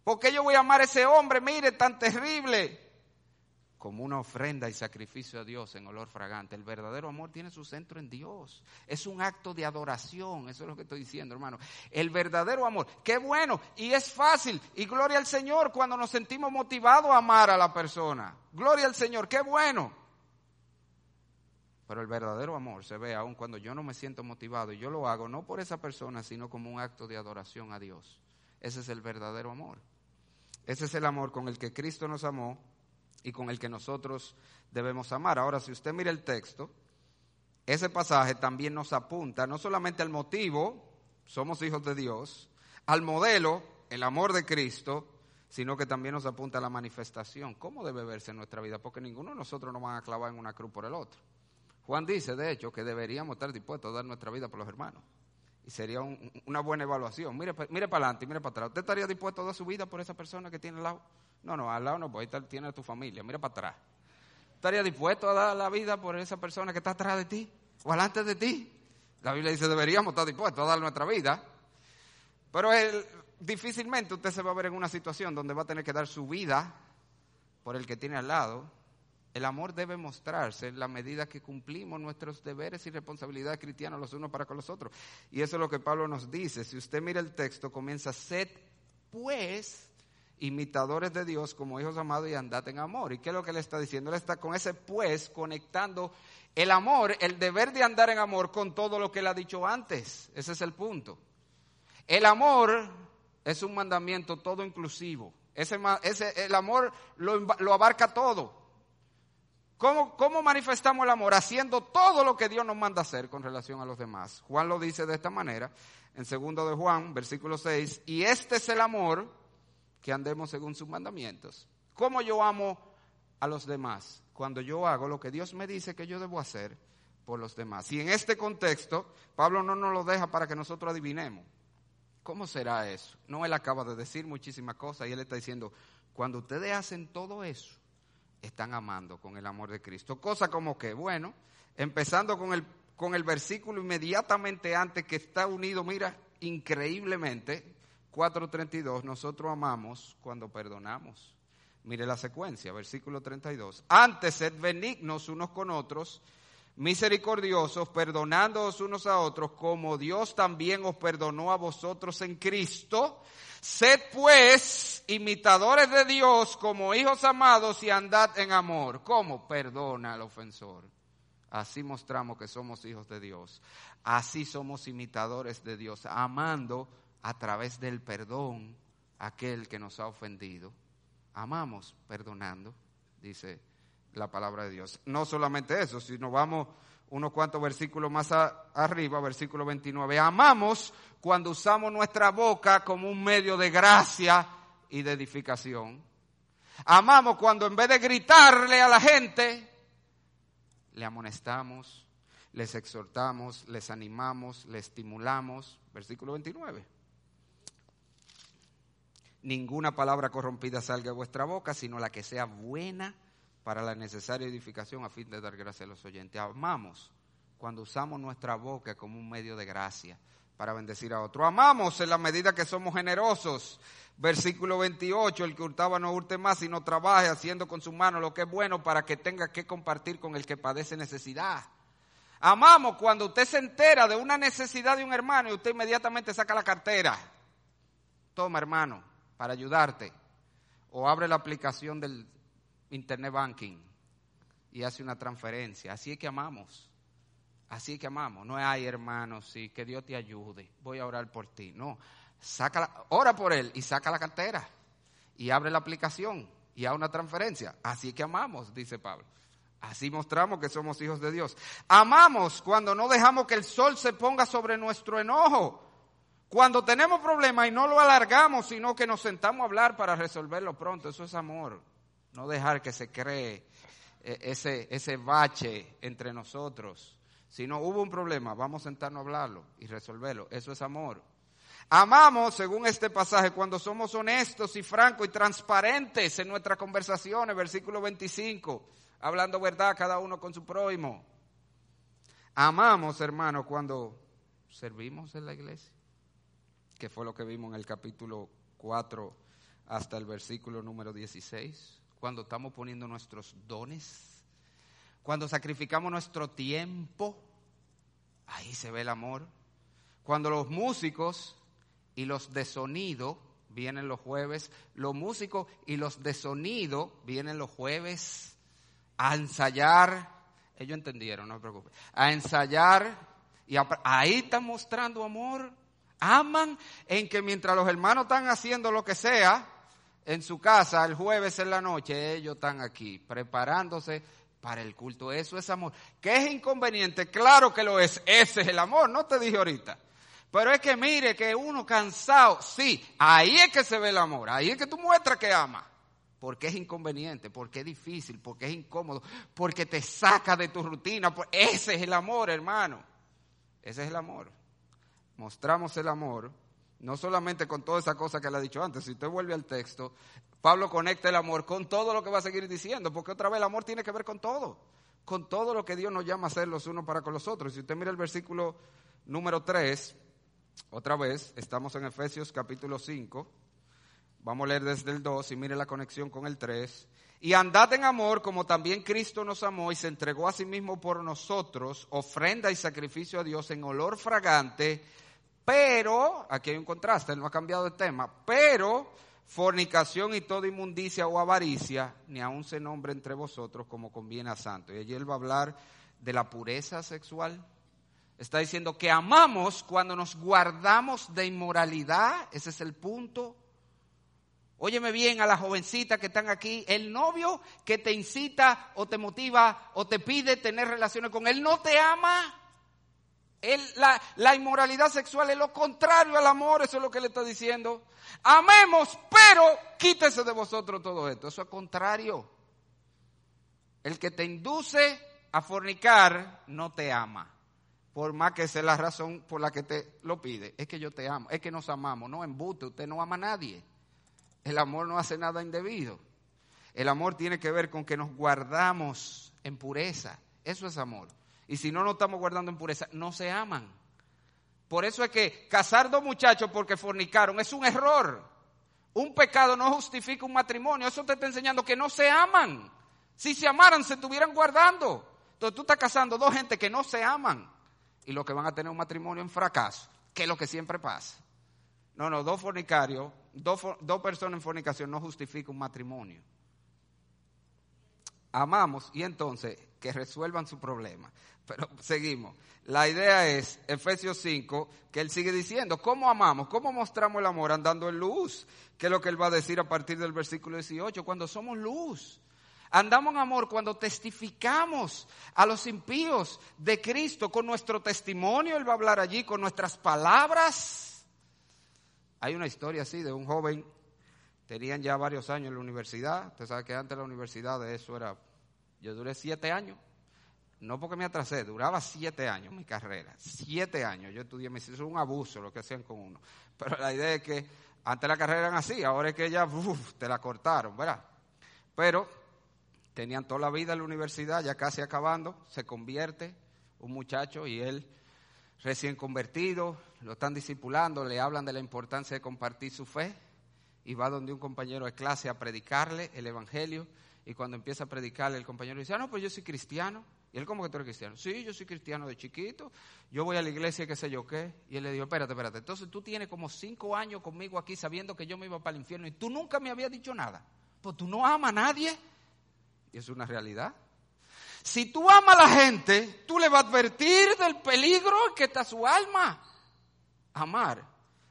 Speaker 1: ¿Por qué yo voy a amar a ese hombre? Mire, tan terrible como una ofrenda y sacrificio a Dios en olor fragante. El verdadero amor tiene su centro en Dios. Es un acto de adoración, eso es lo que estoy diciendo, hermano. El verdadero amor, qué bueno y es fácil. Y gloria al Señor cuando nos sentimos motivados a amar a la persona. Gloria al Señor, qué bueno. Pero el verdadero amor se ve aún cuando yo no me siento motivado y yo lo hago no por esa persona, sino como un acto de adoración a Dios. Ese es el verdadero amor. Ese es el amor con el que Cristo nos amó y con el que nosotros debemos amar. Ahora, si usted mira el texto, ese pasaje también nos apunta no solamente al motivo, somos hijos de Dios, al modelo, el amor de Cristo, sino que también nos apunta a la manifestación, cómo debe verse nuestra vida, porque ninguno de nosotros nos va a clavar en una cruz por el otro. Juan dice, de hecho, que deberíamos estar dispuestos a dar nuestra vida por los hermanos. Y sería una buena evaluación. Mire, mire para adelante, mire para atrás. ¿Usted estaría dispuesto a dar su vida por esa persona que tiene al lado? No, no, al lado no, porque ahí tiene a tu familia. Mira para atrás. ¿Estaría dispuesto a dar la vida por esa persona que está atrás de ti o delante de ti? La Biblia dice, deberíamos estar dispuestos a dar nuestra vida. Pero difícilmente usted se va a ver en una situación donde va a tener que dar su vida por el que tiene al lado. El amor debe mostrarse en la medida que cumplimos nuestros deberes y responsabilidades cristianas los unos para con los otros. Y eso es lo que Pablo nos dice. Si usted mira el texto, comienza, sed pues imitadores de Dios como hijos amados y andad en amor. ¿Y qué es lo que le está diciendo? Él está con ese pues conectando el amor, el deber de andar en amor con todo lo que él ha dicho antes. Ese es el punto. El amor es un mandamiento todo inclusivo. Ese, ese el amor lo, lo abarca todo. ¿Cómo, ¿Cómo, manifestamos el amor? Haciendo todo lo que Dios nos manda hacer con relación a los demás. Juan lo dice de esta manera, en segundo de Juan, versículo 6, y este es el amor, que andemos según sus mandamientos. ¿Cómo yo amo a los demás? Cuando yo hago lo que Dios me dice que yo debo hacer por los demás. Y en este contexto, Pablo no nos lo deja para que nosotros adivinemos. ¿Cómo será eso? No, él acaba de decir muchísimas cosas y él está diciendo, cuando ustedes hacen todo eso, están amando con el amor de Cristo. Cosa como que, bueno, empezando con el, con el versículo inmediatamente antes que está unido, mira, increíblemente, 4.32, nosotros amamos cuando perdonamos. Mire la secuencia, versículo 32. Antes sed benignos unos con otros, misericordiosos, perdonándoos unos a otros, como Dios también os perdonó a vosotros en Cristo. Sed pues imitadores de Dios como hijos amados y andad en amor. ¿Cómo? Perdona al ofensor. Así mostramos que somos hijos de Dios. Así somos imitadores de Dios, amando a través del perdón aquel que nos ha ofendido. Amamos perdonando, dice la palabra de Dios. No solamente eso, sino vamos unos cuantos versículos más arriba, versículo 29. Amamos cuando usamos nuestra boca como un medio de gracia y de edificación. Amamos cuando en vez de gritarle a la gente, le amonestamos, les exhortamos, les animamos, les estimulamos. Versículo 29 ninguna palabra corrompida salga de vuestra boca, sino la que sea buena para la necesaria edificación a fin de dar gracia a los oyentes. Amamos cuando usamos nuestra boca como un medio de gracia para bendecir a otro. Amamos en la medida que somos generosos. Versículo 28, el que hurtaba no hurte más, sino trabaje haciendo con su mano lo que es bueno para que tenga que compartir con el que padece necesidad. Amamos cuando usted se entera de una necesidad de un hermano y usted inmediatamente saca la cartera. Toma, hermano, para ayudarte. O abre la aplicación del Internet Banking y hace una transferencia. Así es que amamos. Así es que amamos. No hay hermanos, sí, que Dios te ayude. Voy a orar por ti. No, saca ora por él y saca la cartera y abre la aplicación y haga una transferencia. Así es que amamos, dice Pablo. Así mostramos que somos hijos de Dios. Amamos cuando no dejamos que el sol se ponga sobre nuestro enojo. Cuando tenemos problemas y no lo alargamos, sino que nos sentamos a hablar para resolverlo pronto, eso es amor. No dejar que se cree eh, ese, ese bache entre nosotros. Si no hubo un problema, vamos a sentarnos a hablarlo y resolverlo. Eso es amor. Amamos, según este pasaje, cuando somos honestos y francos y transparentes en nuestras conversaciones, versículo 25, hablando verdad cada uno con su prójimo. Amamos, hermano, cuando servimos en la iglesia que fue lo que vimos en el capítulo 4 hasta el versículo número 16, cuando estamos poniendo nuestros dones, cuando sacrificamos nuestro tiempo, ahí se ve el amor. Cuando los músicos y los de sonido vienen los jueves, los músicos y los de sonido vienen los jueves a ensayar, ellos entendieron, no se preocupe, a ensayar y ahí están mostrando amor. Aman en que mientras los hermanos están haciendo lo que sea en su casa el jueves en la noche, ellos están aquí preparándose para el culto. Eso es amor. ¿Qué es inconveniente? Claro que lo es. Ese es el amor, no te dije ahorita. Pero es que mire que uno cansado, sí, ahí es que se ve el amor, ahí es que tú muestras que ama. Porque es inconveniente, porque es difícil, porque es incómodo, porque te saca de tu rutina. Pues ese es el amor, hermano. Ese es el amor mostramos el amor, no solamente con toda esa cosa que le ha dicho antes, si usted vuelve al texto, Pablo conecta el amor con todo lo que va a seguir diciendo, porque otra vez el amor tiene que ver con todo, con todo lo que Dios nos llama a hacer los unos para con los otros. Si usted mira el versículo número 3, otra vez, estamos en Efesios capítulo 5, vamos a leer desde el 2 y mire la conexión con el 3. Y andad en amor como también Cristo nos amó y se entregó a sí mismo por nosotros, ofrenda y sacrificio a Dios en olor fragante pero, aquí hay un contraste, él no ha cambiado de tema, pero fornicación y toda inmundicia o avaricia, ni aun se nombre entre vosotros como conviene a santo. Y allí él va a hablar de la pureza sexual. Está diciendo que amamos cuando nos guardamos de inmoralidad, ese es el punto. Óyeme bien a las jovencitas que están aquí, el novio que te incita o te motiva o te pide tener relaciones con él no te ama la, inmoralidad sexual es lo contrario al amor, eso es lo que le está diciendo. Amemos, pero quítese de vosotros todo esto. Eso es contrario. El que te induce a fornicar no te ama. Por más que sea la razón por la que te lo pide. Es que yo te amo. Es que nos amamos. No embute. Usted no ama a nadie. El amor no hace nada indebido. El amor tiene que ver con que nos guardamos en pureza. Eso es amor. Y si no nos estamos guardando en pureza, no se aman. Por eso es que casar dos muchachos porque fornicaron es un error. Un pecado no justifica un matrimonio. Eso te está enseñando que no se aman. Si se amaran, se estuvieran guardando. Entonces tú estás casando dos gente que no se aman y lo que van a tener un matrimonio en fracaso, que es lo que siempre pasa. No, no, dos fornicarios, dos, dos personas en fornicación no justifica un matrimonio. Amamos y entonces que resuelvan su problema. Pero seguimos. La idea es, Efesios 5, que él sigue diciendo, ¿cómo amamos? ¿Cómo mostramos el amor andando en luz? Que es lo que él va a decir a partir del versículo 18, cuando somos luz. Andamos en amor cuando testificamos a los impíos de Cristo con nuestro testimonio, él va a hablar allí con nuestras palabras. Hay una historia así de un joven, tenían ya varios años en la universidad, usted sabe que antes la universidad de eso era, yo duré siete años no porque me atrasé, duraba siete años mi carrera, siete años. Yo estudié, me hizo un abuso lo que hacían con uno. Pero la idea es que antes la carrera eran así, ahora es que ya te la cortaron, ¿verdad? Pero tenían toda la vida en la universidad, ya casi acabando, se convierte un muchacho y él recién convertido, lo están discipulando, le hablan de la importancia de compartir su fe y va donde un compañero de clase a predicarle el evangelio y cuando empieza a predicarle el compañero dice, ah, no, pues yo soy cristiano. Y él, ¿cómo que tú eres cristiano? Sí, yo soy cristiano de chiquito, yo voy a la iglesia, qué sé yo qué. Y él le dijo, espérate, espérate, entonces tú tienes como cinco años conmigo aquí sabiendo que yo me iba para el infierno y tú nunca me habías dicho nada. Pues tú no amas a nadie. Y es una realidad. Si tú amas a la gente, tú le vas a advertir del peligro que está su alma. Amar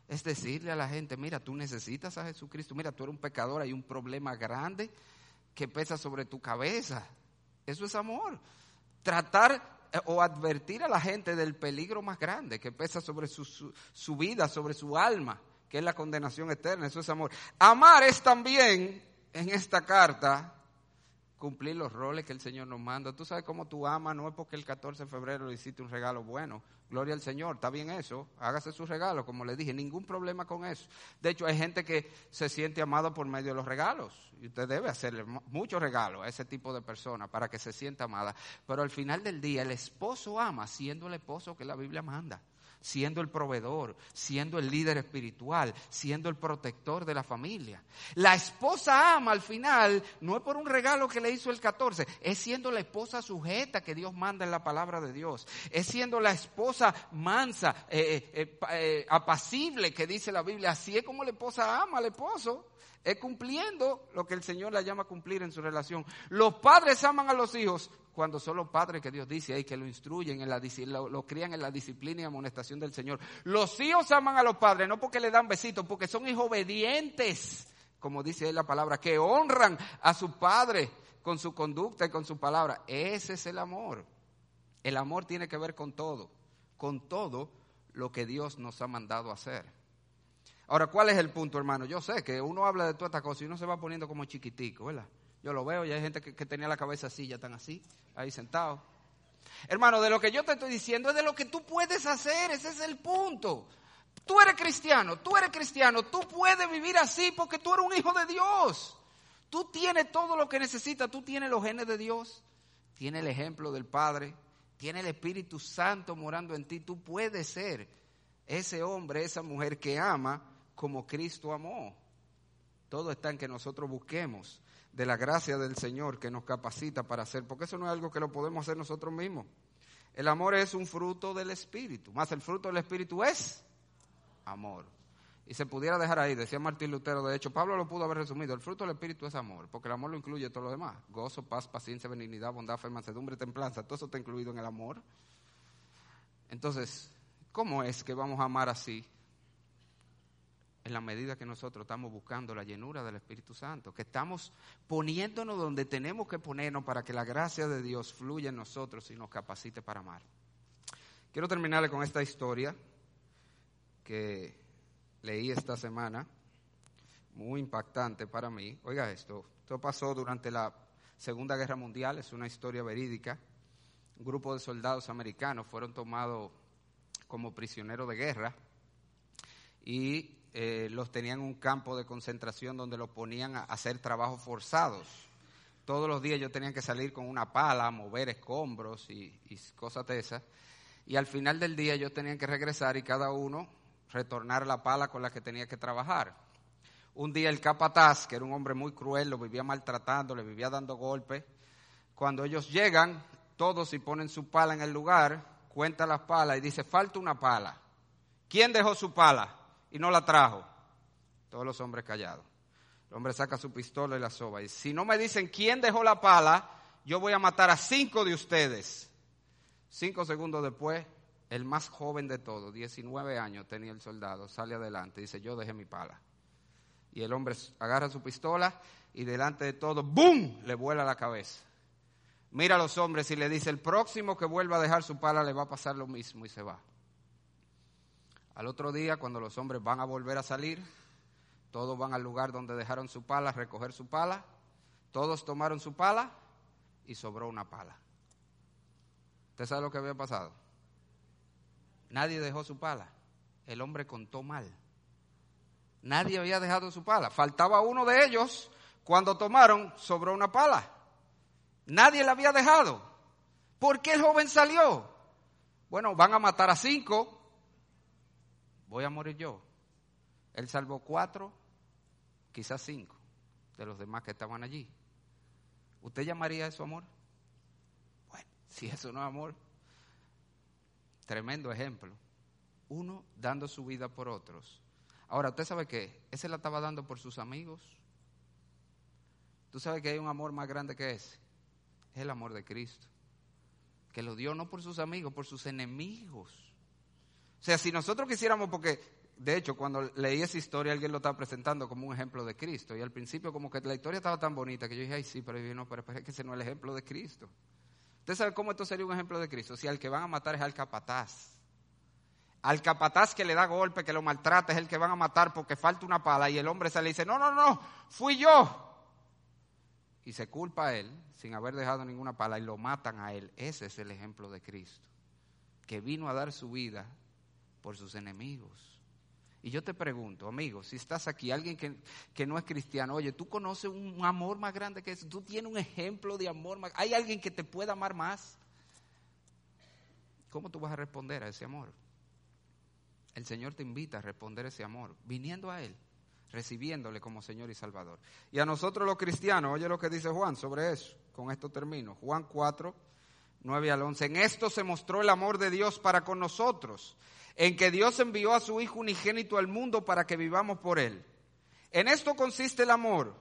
Speaker 1: es decirle a la gente, mira, tú necesitas a Jesucristo, mira, tú eres un pecador, hay un problema grande que pesa sobre tu cabeza. Eso es amor tratar eh, o advertir a la gente del peligro más grande que pesa sobre su, su, vida, sobre su alma, que es la condenación eterna. Eso es amor. Amar es también, en esta carta, cumplir los roles que el Señor nos manda. Tú sabes cómo tú amas, no es porque el 14 de febrero le hiciste un regalo bueno. Gloria al Señor, está bien eso, hágase su regalo, como le dije, ningún problema con eso. De hecho, hay gente que se siente amado por medio de los regalos. Y usted debe hacerle muchos regalos a ese tipo de personas para que se sienta amada. Pero al final del día, el esposo ama siendo el esposo que la Biblia manda siendo el proveedor, siendo el líder espiritual, siendo el protector de la familia. La esposa ama al final, no es por un regalo que le hizo el 14, es siendo la esposa sujeta que Dios manda en la palabra de Dios, es siendo la esposa mansa, eh, eh, eh, apacible que dice la Biblia, así es como la esposa ama al esposo. Es cumpliendo lo que el Señor la llama a cumplir en su relación. Los padres aman a los hijos cuando son los padres que Dios dice ahí que lo instruyen, en la, lo, lo, crían en la disciplina y amonestación del Señor. Los hijos aman a los padres, no porque le dan besitos, porque son hijos obedientes, como dice ahí la palabra, que honran a su padre con su conducta y con su palabra. Ese es el amor. El amor tiene que ver con todo, con todo lo que Dios nos ha mandado hacer. Ahora, ¿cuál es el punto, hermano? Yo sé que uno habla de toda esta cosa y uno se va poniendo como chiquitico, ¿verdad? Yo lo veo y hay gente que, tenía la cabeza así, ya están así, ahí sentados. Hermano, de lo que yo te estoy diciendo es de lo que tú puedes hacer, ese es el punto. Tú eres cristiano, tú eres cristiano, tú puedes vivir así porque tú eres un hijo de Dios. Tú tienes todo lo que necesitas, tú tienes los genes de Dios, tienes el ejemplo del Padre, tienes el Espíritu Santo morando en ti. Tú puedes ser ese hombre, esa mujer que ama como Cristo amó. Todo está en que nosotros busquemos de la gracia del Señor que nos capacita para hacer, porque eso no es algo que lo podemos hacer nosotros mismos. El amor es un fruto del Espíritu, más el fruto del Espíritu es amor. Y se pudiera dejar ahí, decía Martín Lutero, de hecho Pablo lo pudo haber resumido, el fruto del Espíritu es amor, porque el amor lo incluye todo lo demás, gozo, paz, paciencia, benignidad, bondad, fe, mansedumbre, templanza, todo eso está incluido en el amor. Entonces, ¿cómo es que vamos a amar así en la medida que nosotros estamos buscando la llenura del Espíritu Santo, que estamos poniéndonos donde tenemos que ponernos para que la gracia de Dios fluya en nosotros y nos capacite para amar. Quiero terminarle con esta historia que leí esta semana, muy impactante para mí. Oiga esto, esto pasó durante la Segunda Guerra Mundial, es una historia verídica. un grupo de soldados americanos fueron tomados como prisioneros de guerra y eh, los tenían en un campo de concentración donde los ponían a hacer trabajos forzados. Todos los días yo tenía que salir con una pala, mover escombros y, cosas de esas. Y al final del día yo tenía que regresar y cada uno retornar la pala con la que tenía que trabajar. Un día el capataz, que era un hombre muy cruel, lo vivía maltratando, le vivía dando golpes. Cuando ellos llegan, todos y ponen su pala en el lugar, cuenta las palas y dice, falta una pala. ¿Quién dejó su pala y no la trajo? Todos los hombres callados. El hombre saca su pistola y la soba y si no me dicen quién dejó la pala, yo voy a matar a cinco de ustedes. Cinco segundos después, el más joven de todos, 19 años tenía el soldado, sale adelante y dice, yo dejé mi pala. Y el hombre agarra su pistola y delante de todo, ¡boom!, le vuela la cabeza. Mira a los hombres y le dice, el próximo que vuelva a dejar su pala le va a pasar lo mismo y se va. Al otro día, cuando los hombres van a volver a salir, todos van al lugar donde dejaron su pala, recoger su pala, todos tomaron su pala y sobró una pala. ¿Usted sabe lo que había pasado? Nadie dejó su pala. El hombre contó mal. Nadie había dejado su pala. Faltaba uno de ellos. Cuando tomaron, sobró una pala. Nadie la había dejado. ¿Por qué el joven salió? Bueno, van a matar a cinco. Voy a morir yo. Él salvó cuatro, quizás cinco de los demás que estaban allí. ¿Usted llamaría eso amor? Bueno, si eso no es amor, tremendo ejemplo. Uno dando su vida por otros. Ahora, ¿usted sabe qué? Ese la estaba dando por sus amigos. ¿Tú sabes que hay un amor más grande que ese? Es el amor de Cristo. Que lo dio no por sus amigos, por sus enemigos. O sea, si nosotros quisiéramos, porque de hecho cuando leí esa historia alguien lo estaba presentando como un ejemplo de Cristo. Y al principio como que la historia estaba tan bonita que yo dije, ay sí, pero no, pero es que ese no es el ejemplo de Cristo. ¿Usted sabe cómo esto sería un ejemplo de Cristo? Si al que van a matar es al capataz. Al capataz que le da golpe, que lo maltrata, es el que van a matar porque falta una pala. Y el hombre se le dice, no, no, no, fui yo. Y se culpa a él sin haber dejado ninguna pala y lo matan a él. Ese es el ejemplo de Cristo, que vino a dar su vida por sus enemigos. Y yo te pregunto, amigo, si estás aquí, alguien que, que, no es cristiano, oye, tú conoces un amor más grande que eso, tú tienes un ejemplo de amor más, hay alguien que te pueda amar más. ¿Cómo tú vas a responder a ese amor? El Señor te invita a responder ese amor, viniendo a Él, recibiéndole como Señor y Salvador. Y a nosotros los cristianos, oye lo que dice Juan sobre eso, con esto termino. Juan 4, 9 al 11. En esto se mostró el amor de Dios para con nosotros, en que Dios envió a su Hijo unigénito al mundo para que vivamos por Él. En esto consiste el amor,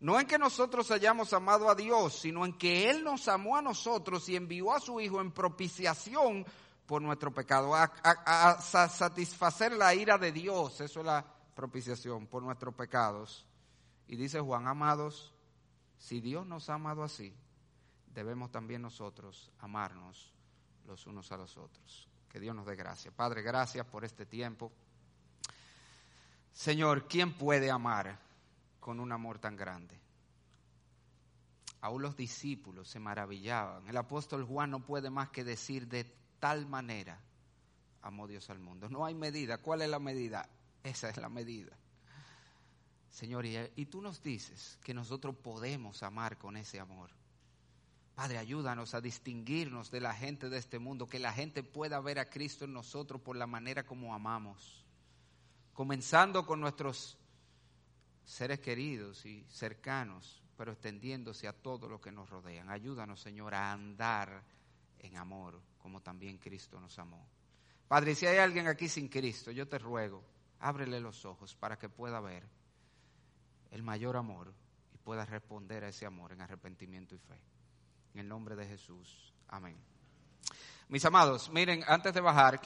Speaker 1: no en que nosotros hayamos amado a Dios, sino en que Él nos amó a nosotros y envió a su Hijo en propiciación por nuestro pecado, a, satisfacer la ira de Dios, eso es la propiciación, por nuestros pecados. Y dice Juan, amados, si Dios nos ha amado así, debemos también nosotros amarnos los unos a los otros. Que Dios nos dé gracia. Padre, gracias por este tiempo. Señor, ¿quién puede amar con un amor tan grande? Aún los discípulos se maravillaban. El apóstol Juan no puede más que decir de tal manera amó Dios al mundo. No hay medida. ¿Cuál es la medida? Esa es la medida. Señor, y, tú nos dices que nosotros podemos amar con ese amor. Padre, ayúdanos a distinguirnos de la gente de este mundo, que la gente pueda ver a Cristo en nosotros por la manera como amamos. Comenzando con nuestros seres queridos y cercanos, pero extendiéndose a todo lo que nos rodean. Ayúdanos, Señor, a andar en amor como también Cristo nos amó. Padre, si hay alguien aquí sin Cristo, yo te ruego, ábrele los ojos para que pueda ver el mayor amor y pueda responder a ese amor en arrepentimiento y fe. En el nombre de Jesús. Amén. Mis amados, miren, antes de bajar,